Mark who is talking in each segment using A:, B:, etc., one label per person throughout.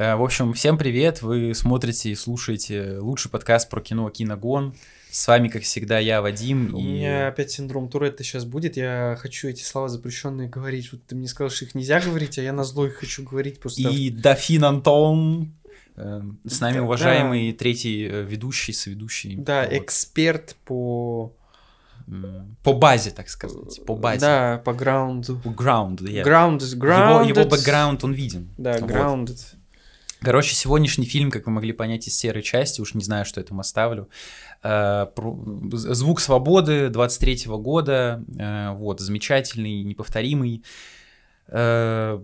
A: Э, в общем, всем привет! Вы смотрите и слушаете лучший подкаст про кино «Киногон». С вами, как всегда, я, Вадим.
B: У
A: и...
B: меня опять синдром Туретта сейчас будет. Я хочу эти слова запрещенные говорить. Вот ты мне сказал, что их нельзя говорить, а я на зло их хочу говорить просто.
A: И Дофин Антон. Э, С нами уважаемый третий э, ведущий, соведущий.
B: Да,
A: Вот.
B: эксперт по...
A: По базе, так сказать. По базе.
B: Да, по граунду.
A: По ground, yeah.
B: Ground,
A: Его,
B: grounded.
A: его бэкграунд, он виден.
B: Да,
A: Вот.
B: grounded.
A: Короче, сегодняшний фильм, как вы могли понять из серой части, уж не знаю, что я там оставлю. э, Звук свободы 23 года. э, Вот, замечательный, неповторимый. Э,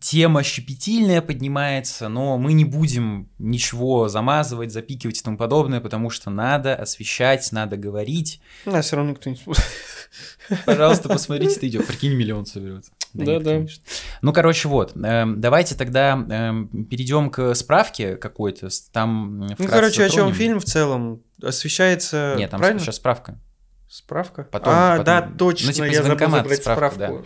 A: Тема щепетильная поднимается, но мы не будем ничего замазывать, запикивать и тому подобное, потому что надо освещать, надо говорить.
B: Да, все равно никто не.
A: Пожалуйста, посмотрите, это идет. Прикинь, миллион соберет. Нет,
B: Да-да.
A: конечно. Ну, короче, вот. эм, Давайте тогда эм, перейдем к справке какой-то. Там
B: Ну, короче, о чем
A: затронем.
B: фильм в целом? Освещается...
A: Нет, там
B: правильно?
A: сейчас справка.
B: Справка?
A: Потом-
B: а,
A: потом-
B: да, точно,
A: ну, типа,
B: я забыл забрать
A: справка,
B: справку.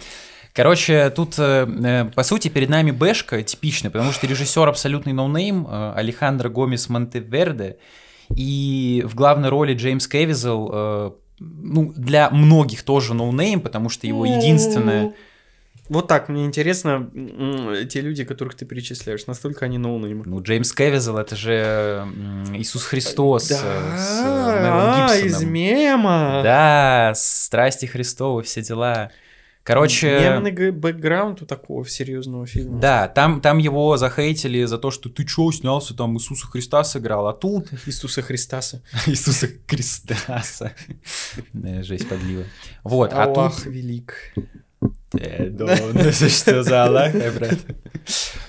A: Короче, тут, э, э, по сути, перед нами бэшка типичная, потому что режиссер абсолютный no-name э, Алехандро Гомес Монтеверде, и в главной роли Джеймс Кевизел, э, ну, для многих тоже no-name, потому что его единственное...
B: Вот так, мне интересно, те люди, которых ты перечисляешь, настолько они no-name ы.
A: Ну, Джеймс Кевизел, это же Иисус Христос э, с э,
B: а, из мема.
A: Да, страсти Христовы, все дела. Короче,
B: Мемный бэкграунд у такого серьезного фильма.
A: да, там, там его захейтили за то, что ты чё, снялся, там Иисуса Христа сыграл, а тут
B: Иисуса Христаса.
A: Иисуса Христаса. Э, Жесть подлива. Вот, а
B: Аллах
A: тут...
B: велик.
A: Э, да, ну, Что за Аллах, э, брат?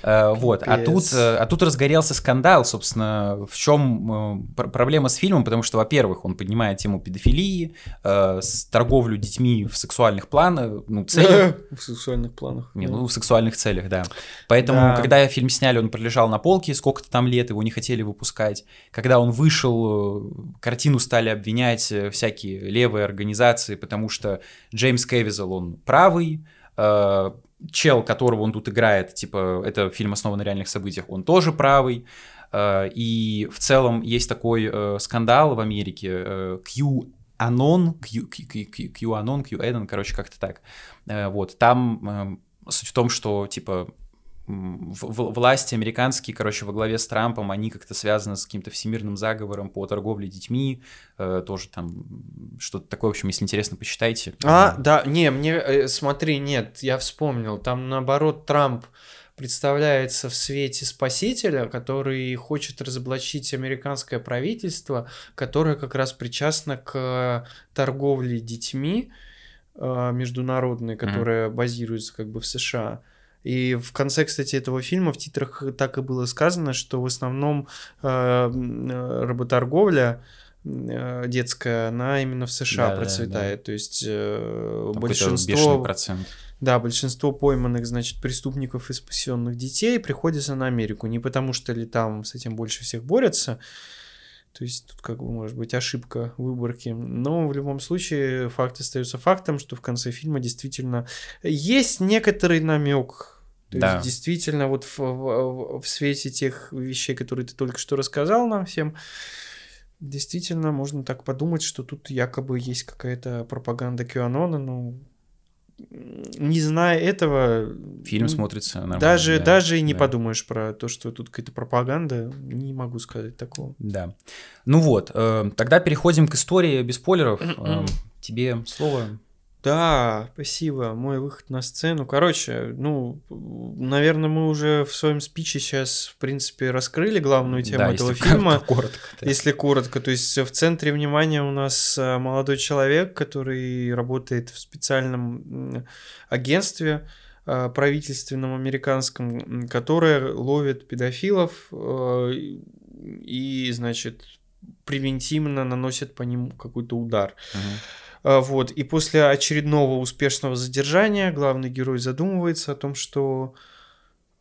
A: Э, Вот, а тут, э, а тут разгорелся скандал, собственно, в чем проблема с фильмом, потому что, во-первых, он поднимает тему педофилии, э, торговлю детьми в сексуальных планах, ну, целях,
B: В сексуальных планах.
A: Не, ну, в сексуальных целях, да. Поэтому,
B: Да.
A: когда фильм сняли, он пролежал на полке сколько-то там лет, его не хотели выпускать. Когда он вышел, э, картину стали обвинять э, всякие левые организации, потому что Джеймс Кевизел, он правый, э, чел, которого он тут играет, типа, это фильм основан на реальных событиях, он тоже правый. Э, И в целом есть такой э, скандал в Америке, э, Q Анон, Q, Q, Q, Q Анон, Q Эден, короче, как-то так. Вот, там суть в том, что, типа, власти американские, короче, во главе с Трампом, они как-то связаны с каким-то всемирным заговором по торговле детьми, э, тоже там что-то такое, в общем, если интересно, почитайте.
B: А, да, не, мне, э, смотри, нет, я вспомнил, там наоборот Трамп представляется в свете спасителя, который хочет разоблачить американское правительство, которое как раз причастно к торговле детьми э, международной, которая базируется как бы в США. И в конце, кстати, этого фильма в титрах так и было сказано, что в основном э, э, работорговля э, детская, она именно в США
A: Да-да-да.
B: процветает. То есть э,
A: Там
B: большинство,
A: процент.
B: да, большинство пойманных, значит, преступников и спасенных детей приходится на Америку. Не потому что ли там с этим больше всех борются, то есть тут как бы может быть ошибка выборки. Но в любом случае факт остается фактом, что в конце фильма действительно есть некоторый намек. То
A: Да.
B: есть действительно вот в, в- в свете тех вещей, которые ты только что рассказал нам всем, действительно можно так подумать, что тут якобы есть какая-то пропаганда QAnon, но не зная этого,
A: Фильм
B: ну,
A: смотрится нормально.
B: даже,
A: да,
B: даже и не
A: да.
B: подумаешь про то, что тут какая-то пропаганда, не могу сказать такого.
A: Да. Ну вот, э, тогда переходим к истории без спойлеров. Э, Тебе слово.
B: Да, спасибо. Мой выход на сцену. Короче, ну, наверное, мы уже в своем спиче сейчас, в принципе, раскрыли главную тему
A: Да,
B: этого
A: если
B: фильма.
A: коротко. да.
B: Если коротко, то есть в центре внимания у нас а, молодой человек, который работает в специальном агентстве а, правительственном американском, которое ловит педофилов э, и, значит, превентивно наносит по ним какой-то удар.
A: Мгм.
B: А, Вот, и после очередного успешного задержания главный герой задумывается о том, что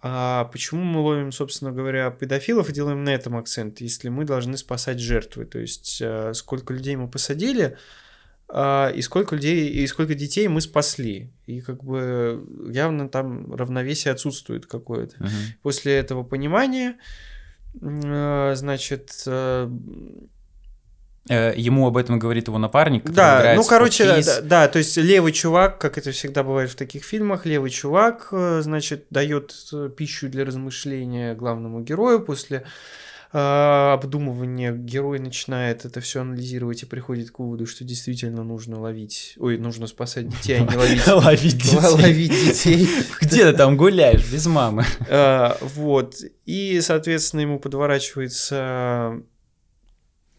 B: а почему мы ловим, собственно говоря, педофилов и делаем на этом акцент, если мы должны спасать жертвы? То есть, а, сколько людей мы посадили, а, и сколько людей, и сколько детей мы спасли. И как бы явно там равновесие отсутствует какое-то.
A: Мгм.
B: После этого понимания, значит,
A: Ему об этом говорит его напарник,
B: да, ну, короче, да, да, то есть левый чувак, как это всегда бывает в таких фильмах, левый чувак, э, значит, дает э, пищу для размышления главному герою после э, обдумывания герой начинает это все анализировать и приходит к выводу, что действительно нужно ловить, ой, нужно спасать детей, а не ловить,
A: Ловить детей.
B: ловить детей.
A: Где ты там гуляешь без мамы?
B: Э, Вот. И, соответственно, ему подворачивается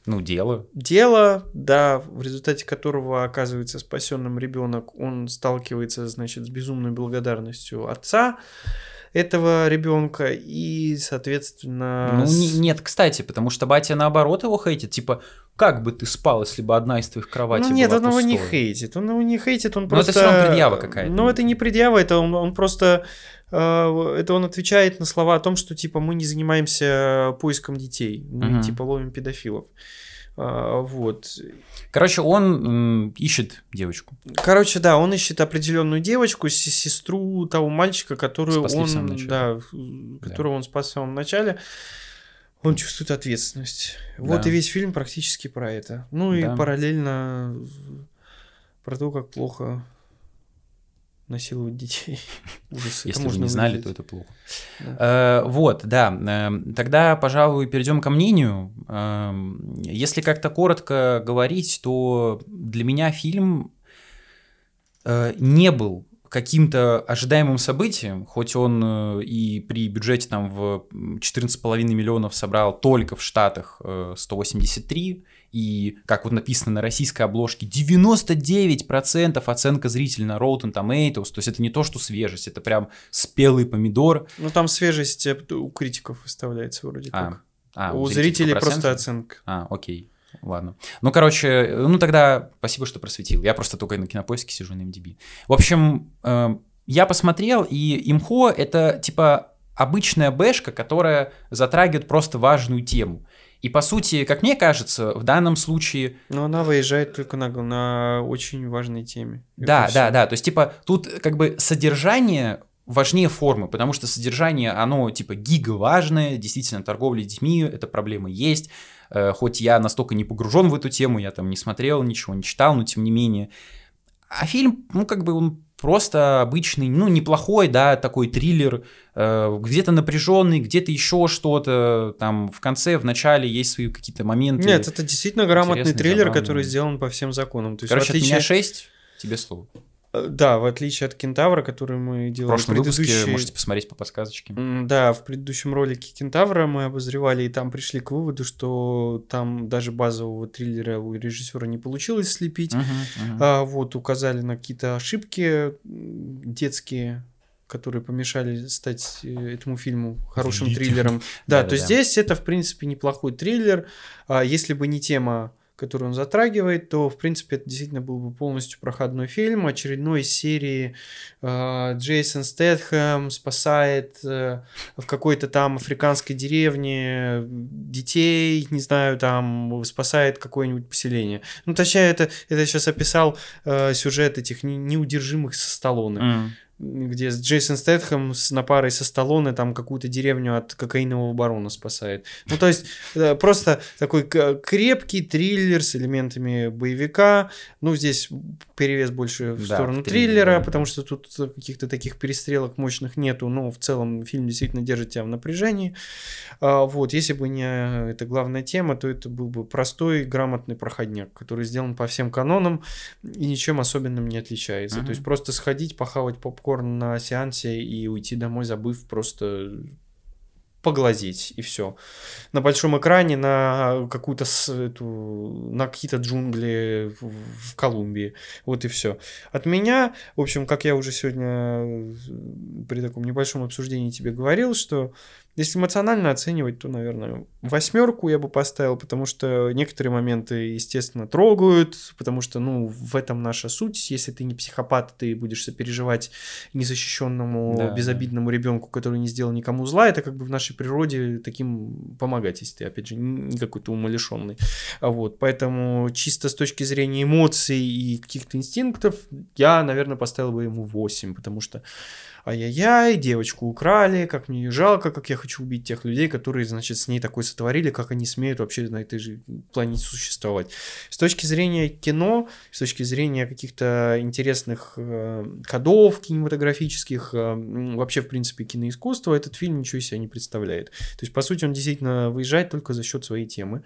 A: Ну, дело.
B: дело, да, в результате которого оказывается спасенным ребенок, он сталкивается, значит, с безумной благодарностью отца этого ребенка и, соответственно,
A: Ну,
B: с-
A: не- нет, кстати, потому что батя наоборот его хейтит. Типа, как бы ты спал, если бы одна из твоих кроватей
B: ну нет,
A: была
B: он его не
A: пустой?
B: хейтит, он его не хейтит, он
A: Но
B: просто...
A: это всё равно предъява какая-то.
B: Ну это не предъява, это он, он просто... э, Это он отвечает на слова о том, что типа мы не занимаемся поиском детей, мы
A: Мгм.
B: типа ловим педофилов. А, Вот.
A: Короче, он м, ищет девочку.
B: Короче, да, он ищет определенную девочку, сестру того мальчика, которую
A: Спасли
B: он, да, которого он спас в самом начале. Он чувствует ответственность. Вот
A: Да.
B: и весь фильм практически про это. Ну и
A: Да.
B: параллельно про то, как плохо насиловать детей. Ужас.
A: Если вы не знали, то это плохо.
B: Да.
A: Э, вот, да. Эм, Тогда, пожалуй, перейдем ко мнению. Эм, Если как-то коротко говорить, то для меня фильм э, не был каким-то ожидаемым событием, хоть он э, и при бюджете там в 14,5 миллионов собрал только в Штатах э, 183, и, как вот написано на российской обложке, 99% оценка зрителя на Rotten Tomatoes, то есть это не то, что свежесть, это прям спелый помидор,
B: Ну там свежесть э, у критиков выставляется вроде
A: А,
B: как.
A: а,
B: у
A: зрителей
B: зрителей
A: по
B: просто оценка.
A: А, окей. Ладно. Ну, короче, ну тогда спасибо, что просветил. Я просто только на кинопоиске сижу на MDB. В общем, э, я посмотрел, и имхо это типа обычная бэшка, которая затрагивает просто важную тему. И по сути, как мне кажется, в данном случае
B: Но она выезжает только на, на очень важной теме.
A: Да,
B: Это
A: да, да. То есть, типа, тут как бы содержание важнее формы, потому что содержание, оно, типа, гига важное, действительно, торговля детьми, эта проблема есть, Э, хоть я настолько не погружен в эту тему, я там не смотрел, ничего не читал, но тем не менее. А фильм, ну, как бы он просто обычный, ну, неплохой, да, такой триллер, э, где-то напряженный, где-то еще что-то, там, в конце, в начале есть свои какие-то моменты.
B: Нет, это действительно грамотный триллер,
A: забавные.
B: который сделан по всем законам. То есть,
A: Короче,
B: отличие...
A: от меня 6, тебе слово.
B: Э, Да, в отличие от Кентавра, который мы
A: В
B: делали
A: прошлом выпуске
B: предыдущий-
A: можете посмотреть по подсказочке.
B: Да, в предыдущем ролике Кентавра мы обозревали, и там пришли к выводу, что там даже базового триллера у режиссера не получилось слепить.
A: Мгм, мгм.
B: А, вот, указали на какие-то ошибки детские, которые помешали стать э, этому фильму хорошим триллером. Да, то здесь это, в принципе, неплохой триллер. А если бы не тема, которую он затрагивает, то, в принципе, это действительно был бы полностью проходной фильм очередной серии э, Джейсон Стэтхэм спасает э, в какой-то там африканской деревне детей, не знаю, там спасает какое-нибудь поселение. Ну, точнее, это, это сейчас описал э, сюжет этих не- неудержимых со Сталлоне
A: М.
B: где с Джейсон Стэтхэм с, на парой со Сталлоне там какую-то деревню от кокаинового барона спасает. Ну, то есть, э, просто такой крепкий триллер с элементами боевика. Ну, здесь перевес больше в
A: Да,
B: сторону
A: в триллер,
B: триллера,
A: да.
B: потому что тут каких-то таких перестрелок мощных нету, но в целом фильм действительно держит тебя в напряжении. А, Вот, если бы не эта главная тема, то это был бы простой, грамотный проходняк, который сделан по всем канонам и ничем особенным не отличается.
A: Мгм.
B: То есть просто сходить, похавать попкорн на сеансе и уйти домой, забыв просто поглазеть и все. На большом экране на какую-то эту, на какие-то джунгли в, в Колумбии. Вот и все. От меня, в общем, как я уже сегодня э, при таком небольшом обсуждении тебе говорил, что Если эмоционально оценивать, то, наверное, восьмерку я бы поставил, потому что некоторые моменты, естественно, трогают, потому что, ну, в этом наша суть. Если ты не психопат, ты будешь сопереживать незащищенному,
A: Да,
B: безобидному ребенку, который не сделал никому зла. Это как бы в нашей природе таким помогать, если ты, опять же, не какой-то умалишенный. Вот, поэтому чисто с точки зрения эмоций и каких-то инстинктов, я, наверное, поставил бы ему 8, потому что ай-яй-яй, девочку украли, как мне ее жалко, как я хочу убить тех людей, которые, значит, с ней такое сотворили, как они смеют вообще на этой же планете существовать. С точки зрения кино, с точки зрения каких-то интересных э, ходов кинематографических, э, вообще, в принципе, киноискусства, этот фильм ничего из себя не представляет. То есть, по сути, он действительно выезжает только за счет своей темы.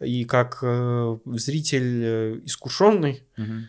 B: И как э, зритель э, искушенный,
A: Мгм.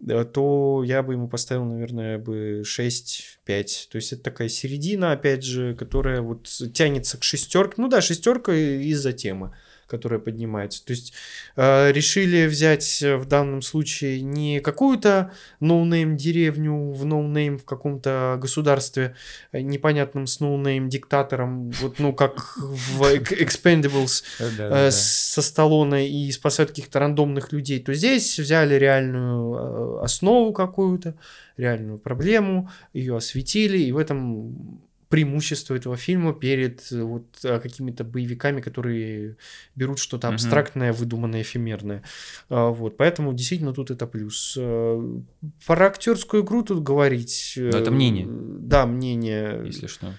B: Э, то я бы ему поставил, наверное, бы 6-5. То есть это такая середина, опять же, которая вот тянется к шестерке. Ну да, шестерка из-за темы, которая поднимается. То есть э, решили взять э, в данном случае не какую-то no-name деревню в no-name в каком-то государстве э, непонятном с no-name диктатором, вот ну как в Ex- Expendables, э, со Сталлоне и спасают каких-то рандомных людей, то здесь взяли реальную основу какую-то, реальную проблему, ее осветили, и в этом преимущество этого фильма перед э, вот э, какими-то боевиками, которые берут что-то абстрактное, выдуманное, эфемерное. А, Вот, поэтому действительно тут это плюс. Э, Про актерскую игру тут говорить.
A: Но это
B: э,
A: мнение.
B: Да, мнение.
A: Если что.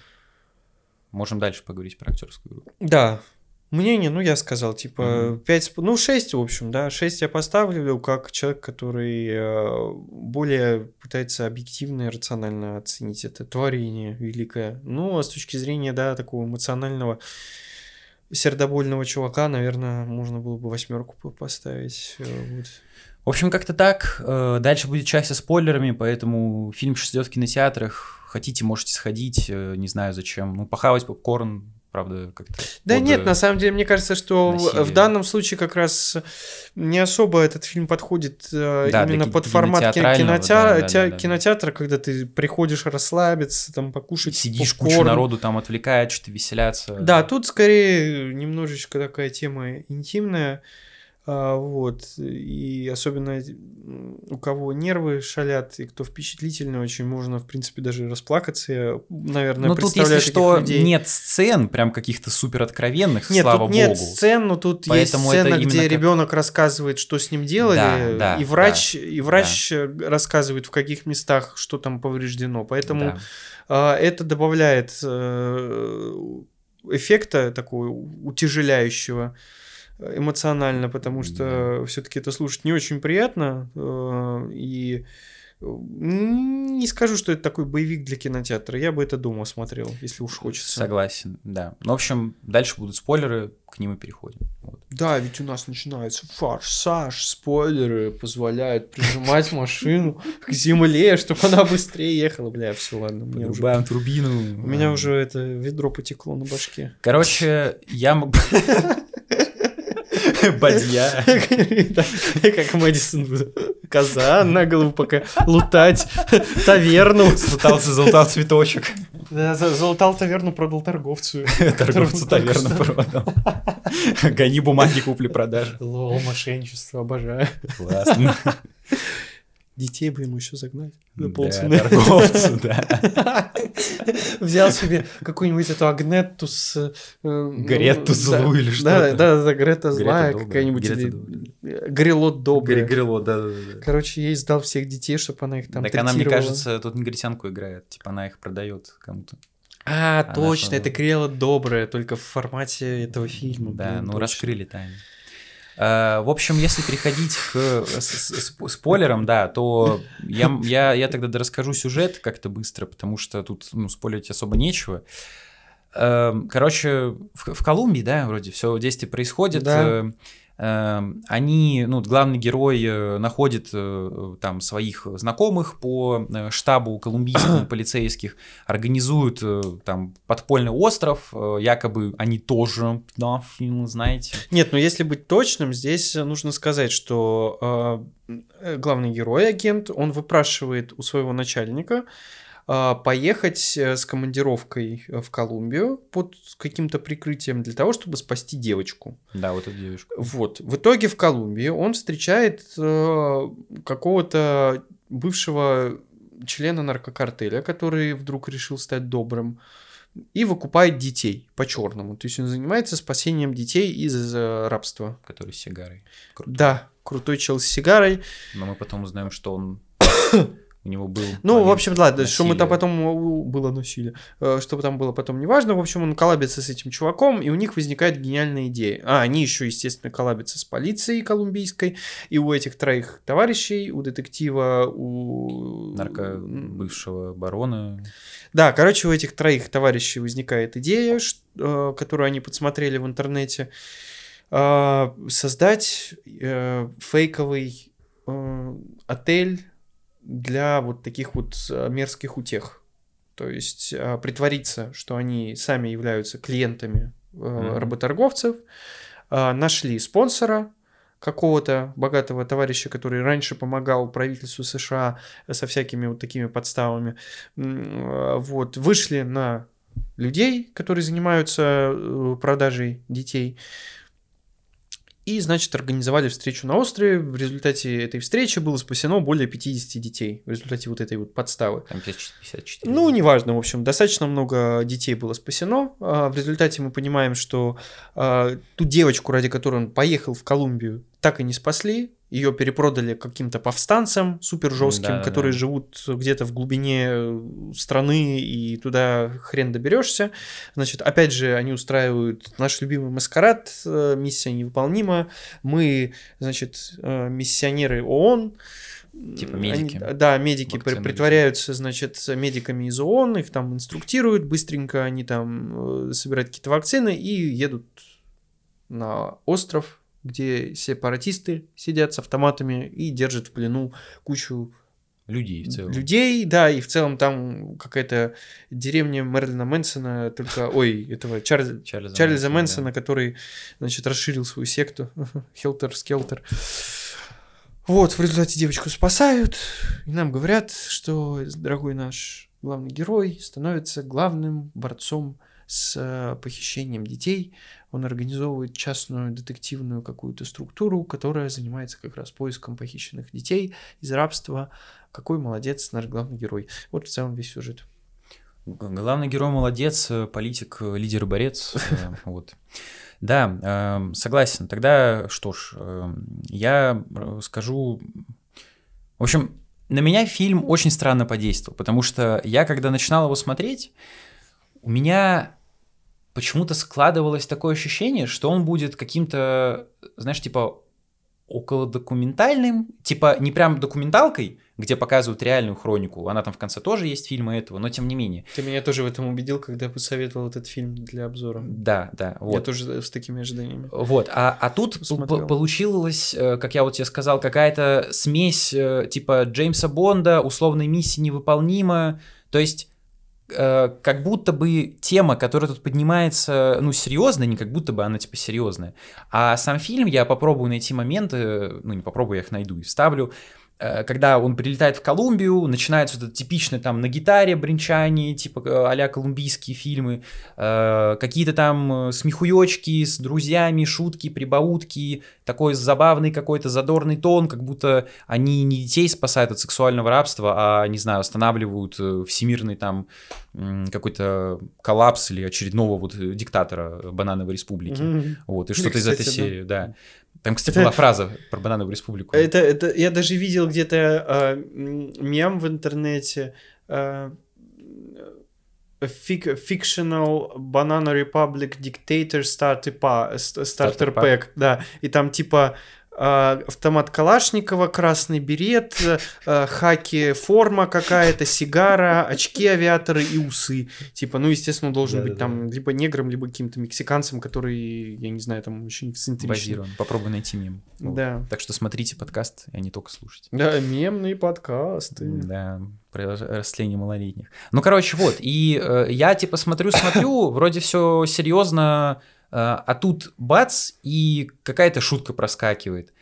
A: Можем дальше поговорить про актерскую игру.
B: Да. Мнение, ну, я сказал, типа,
A: Мгм.
B: 5, ну, 6, в общем, да, 6 я поставлю, как человек, который э, более пытается объективно и рационально оценить это творение великое. Ну, а с точки зрения, да, такого эмоционального, сердобольного чувака, наверное, можно было бы восьмерку по- поставить. э, вот.
A: В общем, как-то так. Э, Дальше будет часть со спойлерами, поэтому фильм сейчас идет в кинотеатрах. Хотите, можете сходить, не знаю зачем. Ну, похавать попкорн, правда, как-то.
B: Да
A: под,
B: нет,
A: э,
B: на самом деле, мне кажется, что в-
A: насилие.
B: в данном случае как раз не особо этот фильм подходит э,
A: Да,
B: именно
A: для
B: под формат ки-
A: кинотеатрального,
B: кинотеа-
A: да, да, да, да.
B: кинотеатра, когда ты приходишь расслабиться, там покушать
A: Сидишь,
B: попкорн.
A: куча народу там отвлекает, что-то веселятся.
B: Да, тут скорее немножечко такая тема интимная. А, вот. И особенно м, у кого нервы шалят, и кто впечатлительный, очень можно, в принципе, даже расплакаться. Я, наверное,
A: Ну, тут, если что,
B: людей.
A: нет сцен, прям каких-то супер откровенных,
B: Нет,
A: слава
B: тут нет
A: богу.
B: сцен, но тут
A: Поэтому
B: есть сцена, где
A: как-
B: ребенок рассказывает, что с ним делали,
A: Да, да,
B: и врач, и врач э, рассказывает, в каких местах что там повреждено. Поэтому
A: Да.
B: а, это добавляет э, эффекта такого утяжеляющего э, эмоционально, потому что все-таки это слушать не очень приятно. э, И не скажу, что это такой боевик для кинотеатра. Я бы это дома смотрел, если уж хочется.
A: Согласен, да. Ну, в общем, дальше будут спойлеры, к ним и переходим. Вот.
B: Да, ведь у нас начинается форсаж, спойлеры позволяют прижимать машину к земле, чтобы она быстрее ехала. Бля, все, ладно, мне уже...
A: Подрубаем турбину.
B: У меня уже это ведро потекло на башке.
A: Короче, я. Бадья.
B: Как Мэдисон. Коза на голову пока лутать. Таверну.
A: Слутался, залутал цветочек.
B: Да, за- Залутал таверну, продал торговцу.
A: Торговцу таверну продал. Гони бумаги купли-продажи.
B: Лол, мошенничество, обожаю.
A: Классно.
B: Детей бы ему еще загнать. За
A: Да,
B: полцены.
A: торговцу, да.
B: Взял себе какую-нибудь эту Агнетту с... э, ну,
A: Гретту злую или что-то.
B: да, да, Грета злая какая-нибудь. Грелот добрый.
A: Грило, да, да, да.
B: Короче, ей сдал всех детей, чтобы она их там
A: Так она, мне кажется, тут негритянку играет. Типа она их продает кому-то.
B: А, точно, это Грелот добрая, только в формате этого фильма.
A: Да, ну раскрыли тайну. Э, В общем, если переходить к сп- спойлерам, да, то я, я, я тогда расскажу сюжет как-то быстро, потому что тут ну, спойлерить особо нечего. Эм, Короче, в, в Колумбии, да, вроде все действие происходит.
B: Да.
A: Эм, Они, ну, главный герой э, находит э, там своих знакомых по э, штабу колумбийскому полицейских, организуют там подпольный остров, якобы они тоже педофилы, знаете.
B: Нет, ну если быть точным, здесь нужно сказать, что э, главный герой, агент, он выпрашивает у своего начальника поехать э, с командировкой в Колумбию под каким-то прикрытием для того, чтобы спасти девочку.
A: Да, вот эту девушку.
B: Вот. В итоге в Колумбии он встречает э, какого-то бывшего члена наркокартеля, который вдруг решил стать добрым и выкупает детей по-черному. То есть он занимается спасением детей из э, рабства.
A: Который с сигарой.
B: Крутой. Да, крутой чел с сигарой.
A: Но мы потом узнаем, что он у него был.
B: Ну, в общем, насилие. что мы там потом было насилие, э, что там было потом, неважно. В общем, он коллабится с этим чуваком, и у них возникает гениальная идея. А, они еще, естественно, коллабятся с полицией колумбийской, и у этих троих товарищей, у детектива, у...
A: Нарко бывшего барона.
B: Да, короче, у этих троих товарищей возникает идея, э, которую они подсмотрели в интернете, э, создать фейковый отель для вот таких вот э, мерзких утех. То есть э, притвориться, что они сами являются клиентами mm-hmm. работорговцев, нашли спонсора, какого-то богатого товарища, который раньше помогал правительству США со всякими вот такими подставами, вот, вышли на людей, которые занимаются продажей детей, и, значит, организовали встречу на острове. В результате этой встречи было спасено более 50 детей. В результате вот этой вот подставы.
A: Там 54.
B: Ну, неважно, в общем, достаточно много детей было спасено. А, в результате мы понимаем, что а, ту девочку, ради которой он поехал в Колумбию, так и не спасли ее перепродали каким-то повстанцам супер жестким, да, которые да. живут где-то в глубине э, страны и туда хрен доберешься. Значит, опять же, они устраивают наш любимый маскарад, э, миссия невыполнима. Мы, значит, э, миссионеры ООН.
A: Типа медики.
B: Они, да, медики Вакцины притворяются, значит, медиками из ООН, их там инструктируют быстренько, они там собирают какие-то вакцины и едут на остров где сепаратисты сидят с автоматами и держат в плену кучу
A: людей в целом.
B: Людей, да, и в целом там какая-то деревня Мерлина Мэнсона, только, ой, этого Чарльза, Чарльза, Чарльза Мэнсона, да. который, значит, расширил свою секту, Хелтер Скелтер. Вот, в результате девочку спасают, и нам говорят, что дорогой наш главный герой становится главным борцом с э, похищением детей. Он организовывает частную детективную какую-то структуру, которая занимается как раз поиском похищенных детей из рабства. Какой молодец наш главный герой. Вот в целом весь сюжет.
A: Главный герой молодец, э, политик, э, лидер и борец. Вот. Да, эм, согласен. Тогда что ж, эм, я скажу... В общем, на меня фильм очень странно подействовал, потому что я, когда начинал его смотреть, у меня почему-то складывалось такое ощущение, что он будет каким-то, знаешь, типа около документальным, типа не прям документалкой, где показывают реальную хронику. Она там в конце тоже есть фильмы этого, но тем не менее.
B: Ты меня тоже в этом убедил, когда посоветовал этот фильм для обзора.
A: Да, да.
B: Вот. Я тоже с такими ожиданиями.
A: Вот, а, а тут получилось, э, как я вот тебе сказал, какая-то смесь э, типа Джеймса Бонда, условной миссии невыполнима. То есть как будто бы тема, которая тут поднимается, ну, серьезная, не как будто бы она, типа, серьезная. А сам фильм, я попробую найти моменты, ну, не попробую, я их найду и вставлю, Э, когда он прилетает в Колумбию, начинается вот это типичное там на гитаре бренчание, типа э, а колумбийские фильмы, э, какие-то там смехуёчки с друзьями, шутки, прибаутки, такой забавный какой-то задорный тон, как будто они не детей спасают от сексуального рабства, а, не знаю, останавливают всемирный там какой-то коллапс или очередного вот диктатора банановой республики. Mm-hmm. Вот, и что-то из этой серии, да. да. Там, кстати, это... была фраза про банановую республику.
B: Это, это я даже видел где-то э, мем в интернете. Э, fictional Banana Republic Dictator Starter, Starter Pack, да, и там типа а, автомат Калашникова, красный берет, э, хаки, форма какая-то, сигара, очки авиаторы и усы. Типа, ну, естественно, должен да, быть да, там да. либо негром, либо каким-то мексиканцем, который, я не знаю, там очень эксцентричный.
A: Базирован. Попробуй найти мем.
B: Да.
A: Так что смотрите подкаст, а не только слушайте.
B: Да, мемные подкасты.
A: Да, про растление малолетних. Ну, короче, вот, и э, я типа смотрю-смотрю, вроде все серьезно, а, а тут бац, и какая-то шутка проскакивает.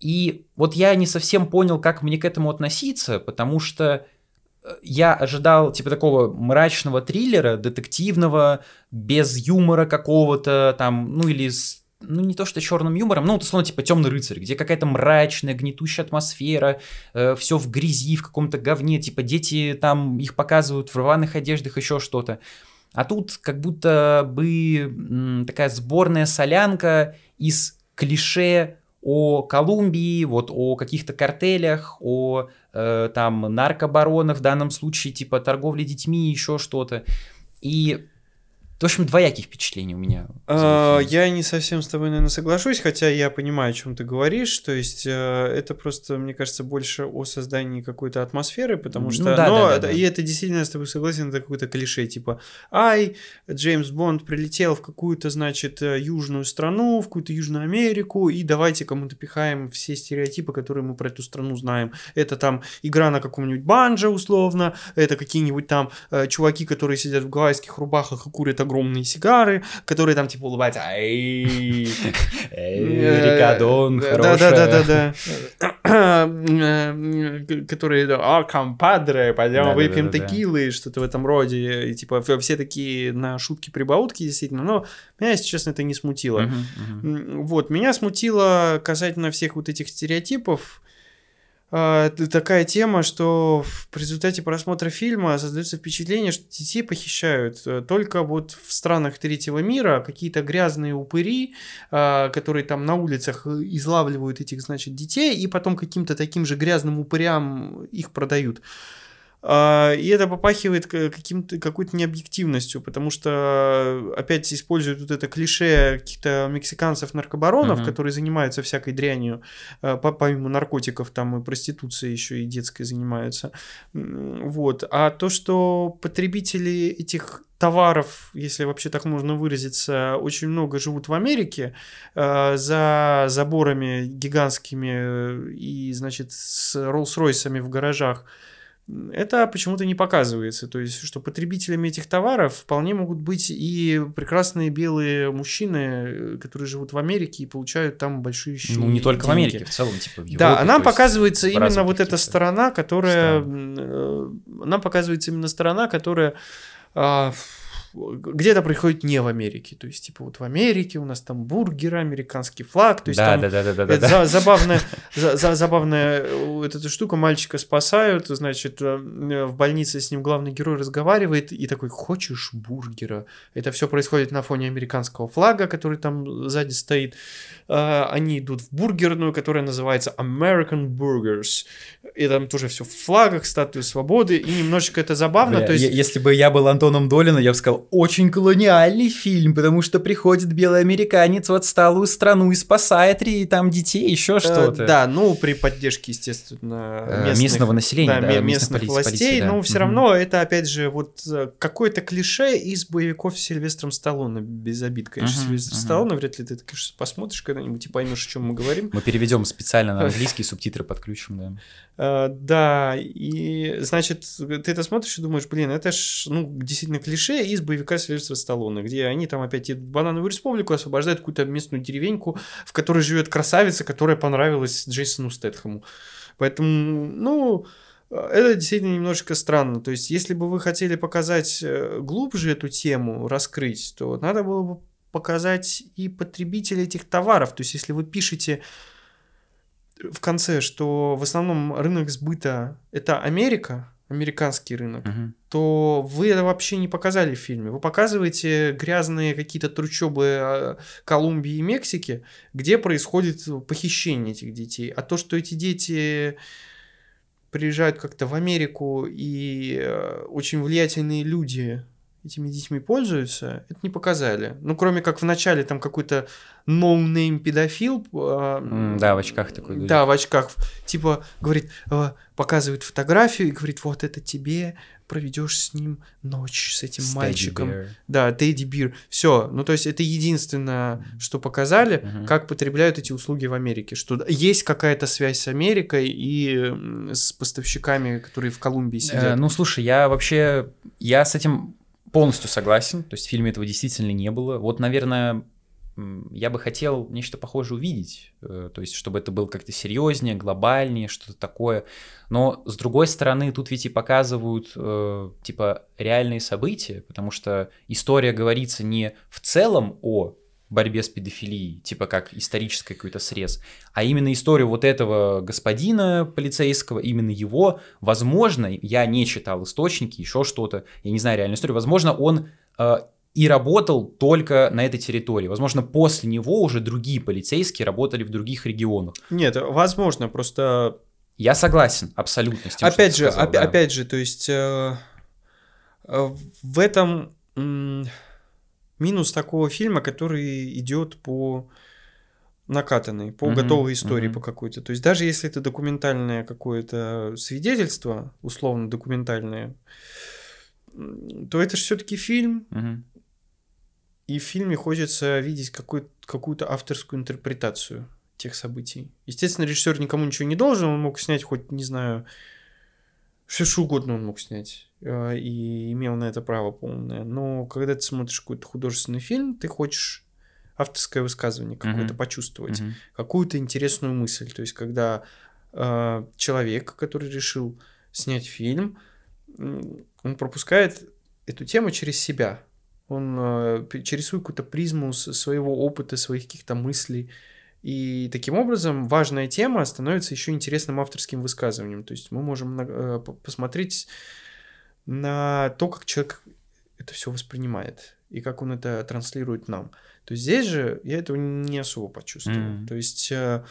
A: И вот я не совсем понял, как мне к этому относиться, потому что я ожидал типа такого мрачного триллера, детективного, без юмора какого-то там, ну или с ну, не то что черным юмором, ну, условно, типа темный рыцарь, где какая-то мрачная, гнетущая атмосфера, э, все в грязи, в каком-то говне, типа дети там их показывают в рваных одеждах, еще что-то. А тут как будто бы такая сборная солянка из клише о Колумбии, вот о каких-то картелях, о э, там наркобаронах в данном случае, типа торговли детьми, еще что-то. И в общем, двоякие впечатления у меня.
B: А, я не совсем с тобой, наверное, соглашусь, хотя я понимаю, о чем ты говоришь. То есть, э, это просто, мне кажется, больше о создании какой-то атмосферы, потому что. Ну, да, но, да, да, и это действительно, с тобой согласен, это какое-то клише, типа, ай, Джеймс Бонд прилетел в какую-то, значит, э, южную страну, в какую-то Южную Америку, и давайте кому-то пихаем все стереотипы, которые мы про эту страну знаем. Это там игра на каком-нибудь банджо, условно, это какие-нибудь там э, чуваки, которые сидят в гавайских рубахах и курят огромные огромные сигары, которые там типа улыбаются. Эй,
A: Рикадон,
B: Да-да-да-да-да. Которые, а, компадре, пойдем выпьем текилы, что-то в этом роде. И типа все такие на шутки-прибаутки, действительно. Но меня, если честно, это не смутило. Вот, меня смутило касательно всех вот этих стереотипов, э, такая тема, что в результате просмотра фильма создается впечатление, что детей похищают э, только вот в странах третьего мира какие-то грязные упыри, э, которые там на улицах излавливают этих, значит, детей, и потом каким-то таким же грязным упырям их продают. А, и это попахивает каким-то, какой-то необъективностью, потому что опять используют вот это клише каких-то мексиканцев-наркобаронов, uh-huh. которые занимаются всякой дрянью, а, помимо наркотиков, там и проституции еще и детской занимаются. Вот. А то, что потребители этих товаров, если вообще так можно выразиться, очень много живут в Америке э, за заборами гигантскими и, значит, с Роллс-Ройсами в гаражах это почему-то не показывается. То есть, что потребителями этих товаров вполне могут быть и прекрасные белые мужчины, которые живут в Америке и получают там большие
A: Ну, не только деньги. в Америке, в целом, типа в Европе.
B: Да, а нам показывается именно вот эта сторона, которая... Стран. Э, нам показывается именно сторона, которая а, где-то происходит не в Америке. То есть, типа, вот в Америке у нас там бургеры, американский флаг. То есть, да, там да, да, да, да, это да. забавная, за, за, забавная вот эта штука, мальчика спасают, значит, э, в больнице с ним главный герой разговаривает и такой, хочешь бургера? Это все происходит на фоне американского флага, который там сзади стоит. А, они идут в бургерную, которая называется American Burgers. И там тоже все в флагах, статуи свободы, и немножечко это забавно.
A: Бля,
B: то есть...
A: Если бы я был Антоном Долино, я бы сказал, очень колониальный фильм, потому что приходит белый американец в отсталую страну и спасает и там детей, еще э, что-то.
B: Да, ну при поддержке, естественно,
A: э, местных, местного населения,
B: да, да местных полиции, властей, полиции, да. но все угу. равно это опять же вот э, какое-то клише из боевиков с Сильвестром Сталлоне, без обид, конечно, угу, Сильвестр угу. Сталлоне, вряд ли ты это, конечно, посмотришь когда-нибудь и поймешь, о чем мы говорим.
A: Мы переведем специально на английский, субтитры подключим, да.
B: Да, и значит, ты это смотришь и думаешь, блин, это ж, ну, действительно клише из боевика Сильвестра Сталлоне, где они там опять едут в Банановую Республику, освобождают какую-то местную деревеньку, в которой живет красавица, которая понравилась Джейсону Стэтхэму. Поэтому, ну, это действительно немножечко странно. То есть, если бы вы хотели показать э, глубже эту тему, раскрыть, то надо было бы показать и потребителей этих товаров. То есть, если вы пишете в конце, что в основном рынок сбыта это Америка, американский рынок, угу. то вы это вообще не показали в фильме. Вы показываете грязные какие-то трущобы а, Колумбии и Мексики, где происходит похищение этих детей. А то, что эти дети приезжают как-то в Америку и э, очень влиятельные люди этими детьми пользуются, это не показали. Ну, кроме как в начале там какой-то no-name педофил.
A: Мм, да, в очках такой.
B: Да, в очках. Типа, говорит, э, показывает фотографию и говорит, вот это тебе, проведешь с ним ночь, с этим Teddy мальчиком. Bear. Да, Teddy Bear. Все. Ну, то есть, это единственное, что показали, uh-huh. как потребляют эти услуги в Америке. Что есть какая-то связь с Америкой и с поставщиками, которые в Колумбии сидят. Э,
A: ну, слушай, я вообще, я с этим полностью согласен. То есть в фильме этого действительно не было. Вот, наверное, я бы хотел нечто похожее увидеть, э, то есть чтобы это было как-то серьезнее, глобальнее, что-то такое. Но с другой стороны, тут ведь и показывают э, типа реальные события, потому что история говорится не в целом о борьбе с педофилией, типа как исторический какой-то срез, а именно историю вот этого господина полицейского, именно его, возможно, я не читал источники, еще что-то, я не знаю реальную историю, возможно, он э, и работал только на этой территории. Возможно, после него уже другие полицейские работали в других регионах.
B: Нет, возможно, просто...
A: Я согласен абсолютно с
B: тем, опять что же, сказал, оп- да. опять же, то есть э, э, в этом э, минус такого фильма, который идет по накатанной, по mm-hmm, готовой истории mm-hmm. по какой-то. То есть даже если это документальное какое-то свидетельство, условно документальное, то это же все-таки фильм. Mm-hmm. И в фильме хочется видеть какой- какую-то авторскую интерпретацию тех событий. Естественно, режиссер никому ничего не должен, он мог снять хоть, не знаю, все что угодно он мог снять. Э, и имел на это право полное. Но когда ты смотришь какой-то художественный фильм, ты хочешь авторское высказывание какое-то mm-hmm. почувствовать, mm-hmm. какую-то интересную мысль. То есть, когда э, человек, который решил снять фильм, он пропускает эту тему через себя он э, через свою какую-то призму своего опыта, своих каких-то мыслей. И таким образом важная тема становится еще интересным авторским высказыванием. То есть мы можем э, посмотреть на то, как человек это все воспринимает и как он это транслирует нам. То есть здесь же я этого не особо почувствовал. Mm. То есть э,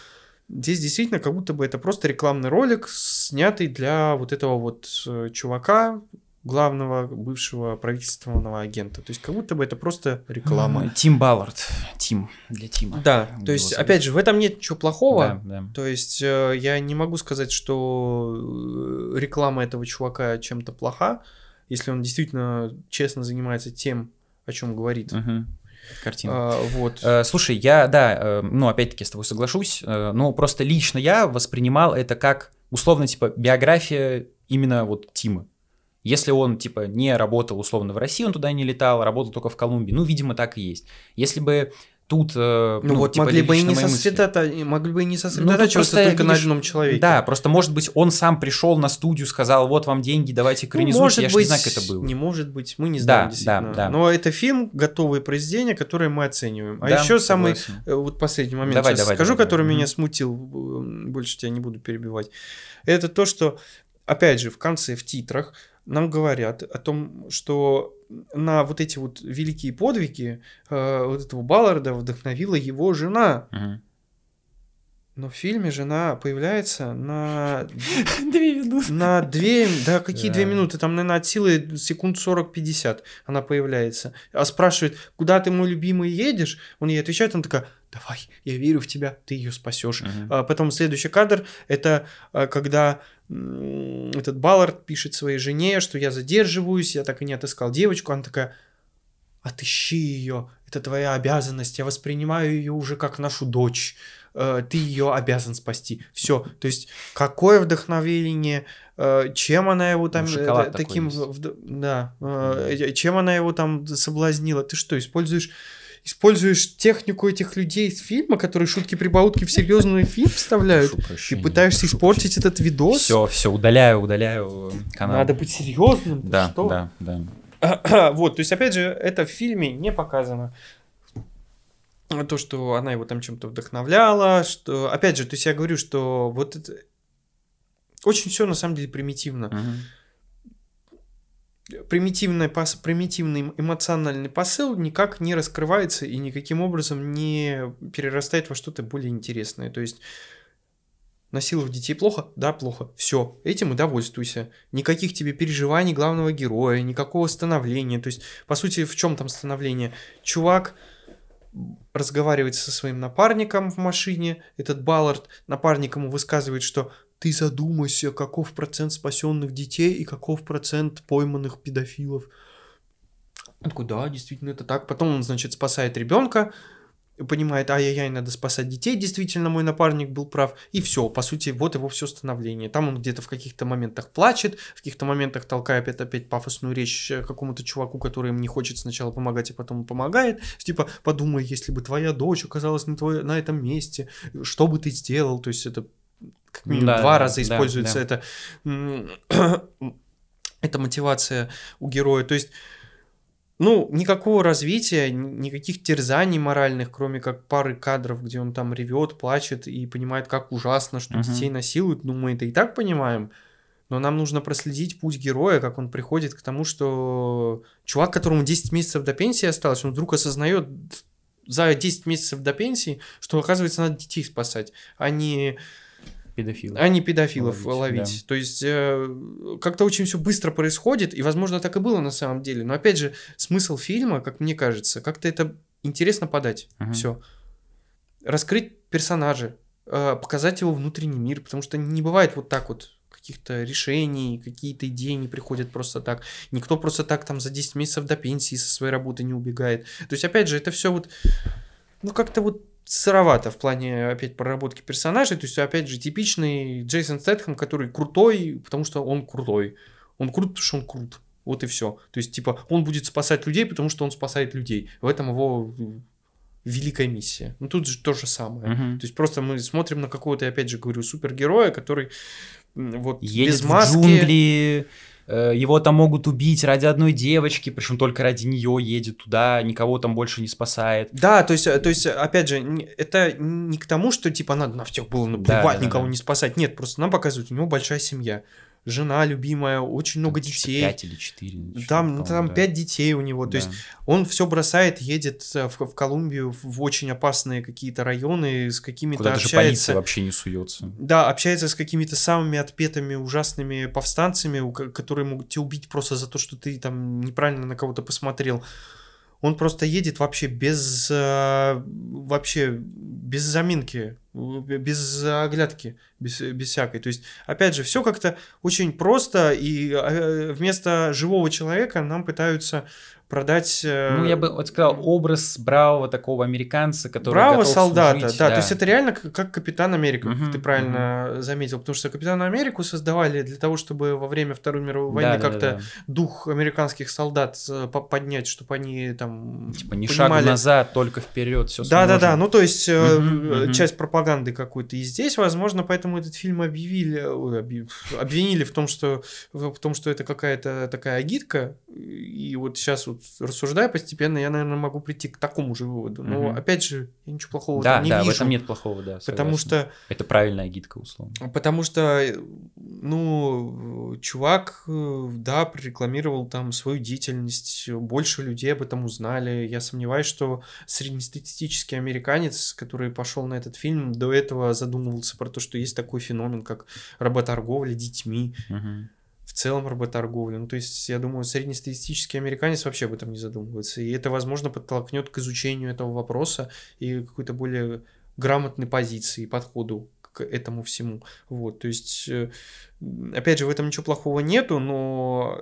B: здесь действительно как будто бы это просто рекламный ролик, снятый для вот этого вот чувака, главного бывшего правительственного агента. То есть как будто бы это просто реклама.
A: Тим Баллард. Тим для Тима.
B: Да, то есть зовут. опять же в этом нет ничего плохого. Да, да. То есть э, я не могу сказать, что э, реклама этого чувака чем-то плоха, если он действительно честно занимается тем, о чем говорит.
A: Угу картина. А, вот. Э, слушай, я, да, э, ну, опять-таки с тобой соглашусь, э, но просто лично я воспринимал это как, условно, типа, биография именно вот Тима. Если он, типа, не работал условно в России, он туда не летал, работал только в Колумбии, ну, видимо, так и есть. Если бы тут...
B: Э, ну, ну вот типа, могли, бы и не сосредоточиться, могли бы и не сосредотачиваться ну, только видишь, на одном человеке.
A: Да, просто, может быть, он сам пришел на студию, сказал, вот вам деньги, давайте экранизуйте, ну, может я быть, не знаю, как это было.
B: Не может быть, мы не знаем, да, действительно. Да, да. Но это фильм, готовое произведение, которое мы оцениваем. А да, еще самый, э, вот последний момент давай, сейчас давай, скажу, давай, который давай. меня смутил, больше тебя не буду перебивать, это то, что, опять же, в конце, в титрах, нам говорят о том, что на вот эти вот великие подвиги э, вот этого Балларда вдохновила его жена. Угу. Но в фильме жена появляется на...
A: Две минуты.
B: На две... Да, какие две минуты? Там, наверное, от силы секунд 40-50 она появляется. А спрашивает, куда ты, мой любимый, едешь? Он ей отвечает, он такая, давай, я верю в тебя, ты ее спасешь. Угу. А потом следующий кадр, это а, когда этот Баллард пишет своей жене, что я задерживаюсь, я так и не отыскал девочку. Она такая, отыщи ее, это твоя обязанность, я воспринимаю ее уже как нашу дочь, э, ты ее обязан спасти. Все, то есть какое вдохновение, э, чем она его там ну, таким, да, чем она его там соблазнила. Ты что, используешь используешь технику этих людей из фильма, которые шутки-прибаутки в серьезный фильм вставляют, и пытаешься испортить этот видос.
A: Все, все, удаляю, удаляю канал.
B: Надо быть серьезным.
A: Да, что? да, да.
B: Вот, то есть, опять же, это в фильме не показано то, что она его там чем-то вдохновляла, что, опять же, то есть я говорю, что вот это очень все на самом деле примитивно. Uh-huh примитивный, пос, примитивный эмоциональный посыл никак не раскрывается и никаким образом не перерастает во что-то более интересное. То есть насиловать детей плохо? Да, плохо. Все, этим и довольствуйся. Никаких тебе переживаний главного героя, никакого становления. То есть, по сути, в чем там становление? Чувак разговаривает со своим напарником в машине, этот Баллард, напарник ему высказывает, что ты задумайся, каков процент спасенных детей и каков процент пойманных педофилов. Он да, действительно это так. Потом он, значит, спасает ребенка, понимает, ай-яй-яй, надо спасать детей, действительно мой напарник был прав, и все, по сути, вот его все становление. Там он где-то в каких-то моментах плачет, в каких-то моментах толкает опять, опять пафосную речь э, какому-то чуваку, который им не хочет сначала помогать, а потом помогает. Типа, подумай, если бы твоя дочь оказалась на, твой, на этом месте, что бы ты сделал? То есть это как минимум да, два да, раза используется да, это, это мотивация у героя. То есть ну, никакого развития, никаких терзаний моральных, кроме как пары кадров, где он там ревет, плачет и понимает, как ужасно, что uh-huh. детей насилуют. Ну, мы это и так понимаем. Но нам нужно проследить путь героя, как он приходит к тому, что чувак, которому 10 месяцев до пенсии осталось, он вдруг осознает за 10 месяцев до пенсии, что, оказывается, надо детей спасать, а не
A: педофилов.
B: А не педофилов ловить. ловить. Да. То есть э, как-то очень все быстро происходит, и, возможно, так и было на самом деле. Но опять же, смысл фильма, как мне кажется, как-то это интересно подать. Угу. Все. Раскрыть персонажа, э, показать его внутренний мир, потому что не бывает вот так вот каких-то решений, какие-то идеи не приходят просто так. Никто просто так там за 10 месяцев до пенсии со своей работы не убегает. То есть, опять же, это все вот, ну, как-то вот сыровато в плане, опять, проработки персонажей. То есть, опять же, типичный Джейсон Стэтхэм, который крутой, потому что он крутой. Он крут, потому что он крут. Вот и все. То есть, типа, он будет спасать людей, потому что он спасает людей. В этом его великая миссия. Ну, тут же то же самое. Uh-huh. То есть, просто мы смотрим на какого-то, опять же, говорю, супергероя, который вот
A: Едет без маски... в джунгли, его там могут убить ради одной девочки, причем только ради нее едет туда, никого там больше не спасает.
B: Да, то есть, то есть опять же, это не к тому, что типа надо на всех было наплевать, да, да, никого да. не спасать. Нет, просто нам показывают, у него большая семья жена любимая, очень много там детей.
A: Пять или четыре.
B: Там, там да. пять детей у него. Да. То есть он все бросает, едет э, в, в Колумбию в очень опасные какие-то районы, с какими-то Куда
A: общается. даже полиция вообще не суется.
B: Да, общается с какими-то самыми отпетыми ужасными повстанцами, которые могут тебя убить просто за то, что ты там неправильно на кого-то посмотрел. Он просто едет вообще без э, вообще без заминки, без оглядки, без, без всякой. То есть, опять же, все как-то очень просто, и э, вместо живого человека нам пытаются продать...
A: Э, ну, я бы вот сказал, образ бравого такого американца, который
B: Бравого солдата, служить, да, да. То есть это реально как Капитан Америка, угу, ты правильно угу. заметил, потому что Капитана Америку создавали для того, чтобы во время Второй мировой войны да, как-то да, да. дух американских солдат э, поднять, чтобы они там
A: Типа не понимали... шаг назад, только вперед, все
B: Да-да-да, ну то есть угу, угу. часть пропаганды какой-то. И здесь, возможно, поэтому этот фильм объявили, обвинили в том, что, в том, что это какая-то такая агитка, и вот сейчас вот рассуждая постепенно, я, наверное, могу прийти к такому же выводу. Но, угу. опять же, я ничего плохого
A: да,
B: не
A: да,
B: вижу.
A: в этом нет плохого, да.
B: Согласен. Потому что...
A: Это правильная гидка, условно.
B: Потому что, ну, чувак, да, прорекламировал там свою деятельность, больше людей об этом узнали. Я сомневаюсь, что среднестатистический американец, который пошел на этот фильм, до этого задумывался про то, что есть такой феномен, как работорговля детьми. Угу в целом работорговля. Ну, то есть, я думаю, среднестатистический американец вообще об этом не задумывается. И это, возможно, подтолкнет к изучению этого вопроса и какой-то более грамотной позиции, подходу к этому всему. Вот, то есть, э, опять же, в этом ничего плохого нету, но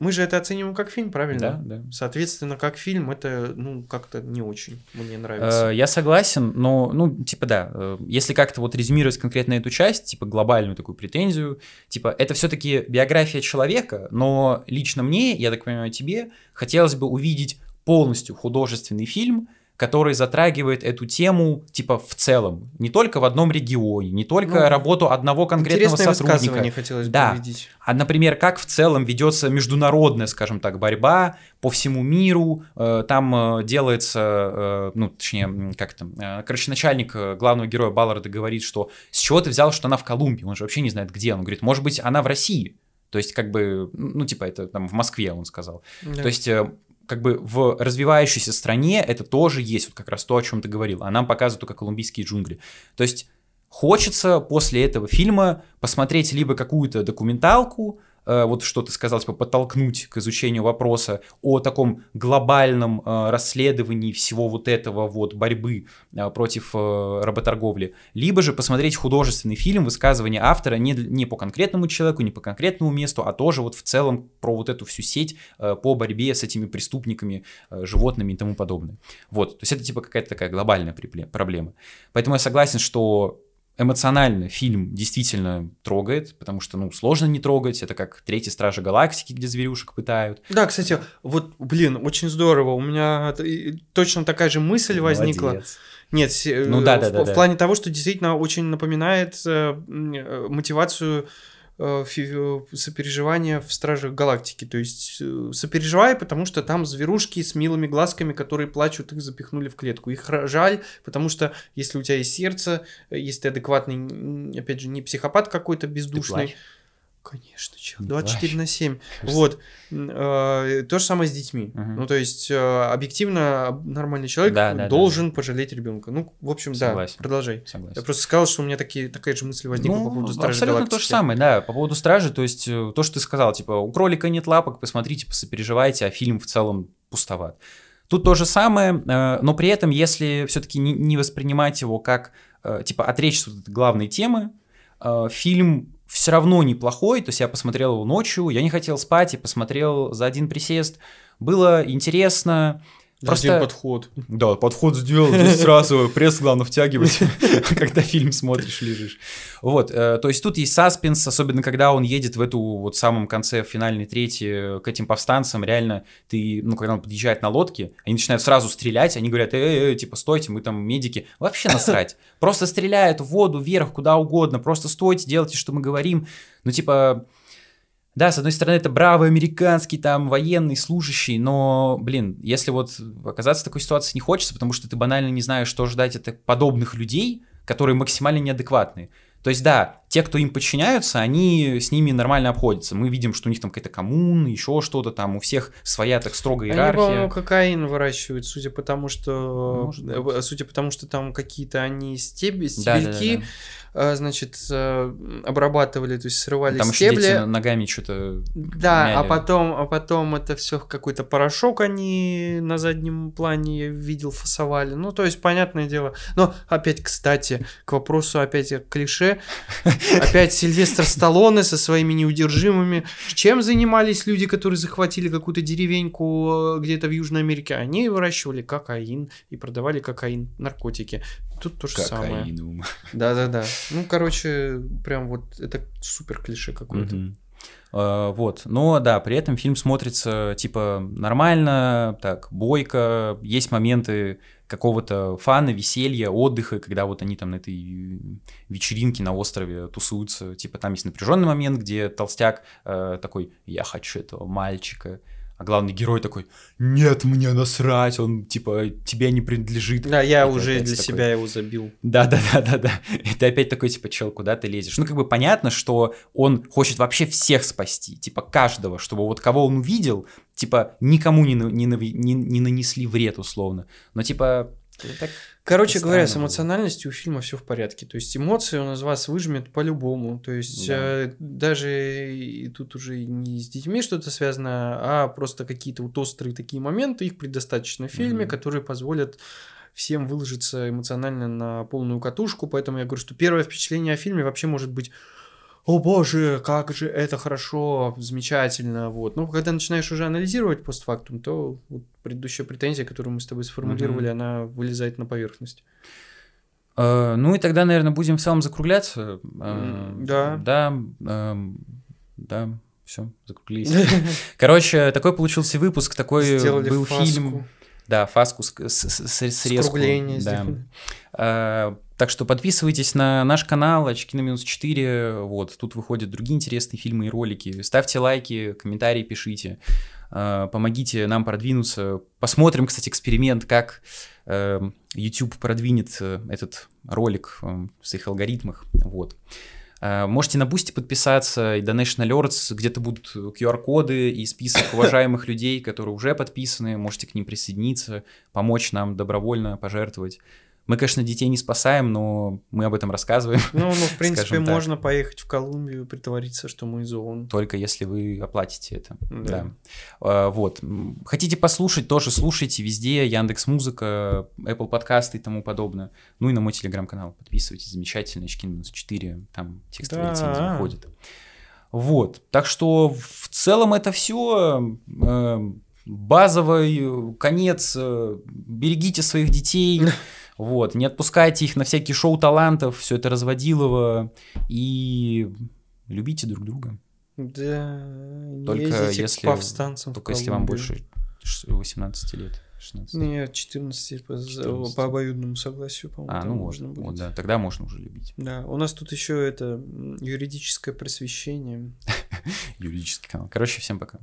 B: мы же это оцениваем как фильм, правильно?
A: Да, да.
B: Соответственно, как фильм это, ну, как-то не очень мне нравится.
A: Э, я согласен, но, ну, типа, да, э, если как-то вот резюмировать конкретно эту часть, типа, глобальную такую претензию, типа, это все-таки биография человека, но лично мне, я так понимаю, тебе, хотелось бы увидеть полностью художественный фильм, который затрагивает эту тему типа в целом, не только в одном регионе, не только ну, работу одного конкретного сотрудника.
B: хотелось бы
A: да.
B: увидеть.
A: А, например, как в целом ведется международная, скажем так, борьба по всему миру. Э, там э, делается, э, ну, точнее, как там, короче, начальник главного героя Балларда говорит, что с чего ты взял, что она в Колумбии? Он же вообще не знает, где. Он говорит, может быть, она в России. То есть, как бы, ну, типа, это там в Москве, он сказал. Да. То есть, как бы в развивающейся стране это тоже есть, вот как раз то, о чем ты говорил, а нам показывают только колумбийские джунгли. То есть хочется после этого фильма посмотреть либо какую-то документалку, вот что ты сказал, типа подтолкнуть к изучению вопроса о таком глобальном э, расследовании всего вот этого вот борьбы э, против э, работорговли, либо же посмотреть художественный фильм, высказывание автора не, не по конкретному человеку, не по конкретному месту, а тоже вот в целом про вот эту всю сеть э, по борьбе с этими преступниками, э, животными и тому подобное. Вот, то есть это типа какая-то такая глобальная проблема. Поэтому я согласен, что эмоционально фильм действительно трогает, потому что, ну, сложно не трогать, это как «Третья стража галактики», где зверюшек пытают.
B: Да, кстати, вот, блин, очень здорово, у меня точно такая же мысль Молодец. возникла. Нет, ну, да, да, в, да, в да. плане того, что действительно очень напоминает э, э мотивацию Э, э, сопереживание в Стражах Галактики. То есть э, сопереживай, потому что там зверушки с милыми глазками, которые плачут, их запихнули в клетку. Их жаль, потому что если у тебя есть сердце, если ты адекватный, опять же, не психопат какой-то бездушный, Конечно, чел. 24 на 7. Вот. Э, то же самое с детьми. Угу. Ну, то есть, э, объективно, нормальный человек да, да, должен да, пожалеть ребенка. Ну, в общем, Согласен. да, продолжай. Согласен. Я просто сказал, что у меня такие, такая же мысль возникла ну, по поводу Стражи
A: Абсолютно
B: Галактики.
A: то же самое, да, по поводу Стражи. То есть, э, то, что ты сказал, типа, у кролика нет лапок, посмотрите, посопереживайте, а фильм в целом пустоват. Тут то же самое, но при этом, если все-таки не воспринимать его как, типа, отречься от главной темы, фильм все равно неплохой, то есть я посмотрел его ночью, я не хотел спать и посмотрел за один присест. Было интересно,
B: Просто... Один подход.
A: Да, подход сделал, здесь сразу пресс главное втягивать, когда фильм смотришь, лежишь. Вот, э, то есть тут есть саспенс, особенно когда он едет в эту вот самом конце финальной трети к этим повстанцам, реально ты, ну, когда он подъезжает на лодке, они начинают сразу стрелять, они говорят, эй, типа, стойте, мы там медики. Вообще насрать. Просто стреляют в воду, вверх, куда угодно, просто стойте, делайте, что мы говорим. Ну, типа, да, с одной стороны, это бравый американский там военный служащий, но, блин, если вот оказаться в такой ситуации не хочется, потому что ты банально не знаешь, что ждать от подобных людей, которые максимально неадекватные. То есть, да, те, кто им подчиняются, они с ними нормально обходятся. Мы видим, что у них там какая-то коммуна, еще что-то там, у всех своя так строгая иерархия. Они, по-моему,
B: кокаин выращивают, судя по тому, что... Судя по тому, что там какие-то они стебли, стебельки... Да, да, да, да Э, значит, э, обрабатывали, то есть срывали Там стебли. Еще
A: дети ногами что-то
B: Да, мяли. а потом, а потом это все какой-то порошок они на заднем плане видел фасовали. Ну, то есть, понятное дело. Но опять, кстати, к вопросу опять клише. Опять Сильвестр Сталлоне со своими неудержимыми. Чем занимались люди, которые захватили какую-то деревеньку э, где-то в Южной Америке? Они выращивали кокаин и продавали кокаин, наркотики. Тут то же Кокаинум. самое. Да-да-да. Ну, короче, прям вот это супер клише какое-то. Угу.
A: Uh, вот, но да, при этом фильм смотрится типа нормально, так, бойко, есть моменты какого-то фана, веселья, отдыха, когда вот они там на этой вечеринке на острове тусуются, типа там есть напряженный момент, где толстяк uh, такой, я хочу этого мальчика, а главный герой такой, нет, мне насрать, он типа тебе не принадлежит.
B: Да, я и уже для такой... себя его забил.
A: Да, да, да, да, да. И ты опять такой, типа, чел, куда ты лезешь? Ну, как бы понятно, что он хочет вообще всех спасти, типа, каждого, чтобы вот кого он увидел, типа, никому не, не, не, не нанесли вред, условно. Но, типа,
B: так, Короче говоря, с эмоциональностью у фильма все в порядке. То есть эмоции он из вас выжмет по-любому. То есть да. э, даже и тут уже не с детьми что-то связано, а просто какие-то вот острые такие моменты, их предостаточно в фильме, угу. которые позволят всем выложиться эмоционально на полную катушку. Поэтому я говорю, что первое впечатление о фильме вообще может быть о боже, как же это хорошо, замечательно, вот. Но когда начинаешь уже анализировать постфактум, то вот предыдущая претензия, которую мы с тобой сформулировали, угу. она вылезает на поверхность.
A: Uh, ну и тогда, наверное, будем в целом закругляться.
B: Uh, да.
A: Да, uh, да, все, закруглились. Короче, такой получился выпуск, такой Сделали был фаску. фильм. Да, фаску с, с, с, срезку. Да. Так что подписывайтесь на наш канал «Очки на минус 4». Вот, тут выходят другие интересные фильмы и ролики. Ставьте лайки, комментарии пишите. А, помогите нам продвинуться. Посмотрим, кстати, эксперимент, как эм, YouTube продвинет э, этот ролик э, в своих алгоритмах. Вот. Можете на Бусти подписаться, и Donation Alerts, где-то будут QR-коды и список уважаемых людей, которые уже подписаны, можете к ним присоединиться, помочь нам добровольно, пожертвовать. Мы, конечно, детей не спасаем, но мы об этом рассказываем.
B: Ну, ну в принципе,
A: скажем так.
B: можно поехать в Колумбию, притвориться, что мы из ООН.
A: Только если вы оплатите это.
B: Да.
A: Да. А, Вот. Хотите послушать, тоже слушайте везде. Яндекс Музыка, Apple подкасты и тому подобное. Ну и на мой телеграм-канал подписывайтесь. Замечательно. Шкин 4. Там текстовые
B: Да.
A: рецензии выходят. Вот. Так что в целом это все. Базовый э, конец. э, Берегите своих детей. Вот, не отпускайте их на всякие шоу талантов, все это разводилово, и любите друг друга.
B: Да,
A: Только если- Только если вам больше ш- 18 лет. 16.
B: Нет, 14 по,
A: 14.
B: по обоюдному согласию, по-моему,
A: а, ну
B: можно
A: можно.
B: будет.
A: Вот, да, тогда можно уже любить.
B: Да, у нас тут еще это юридическое просвещение.
A: Юридический канал. Короче, всем пока.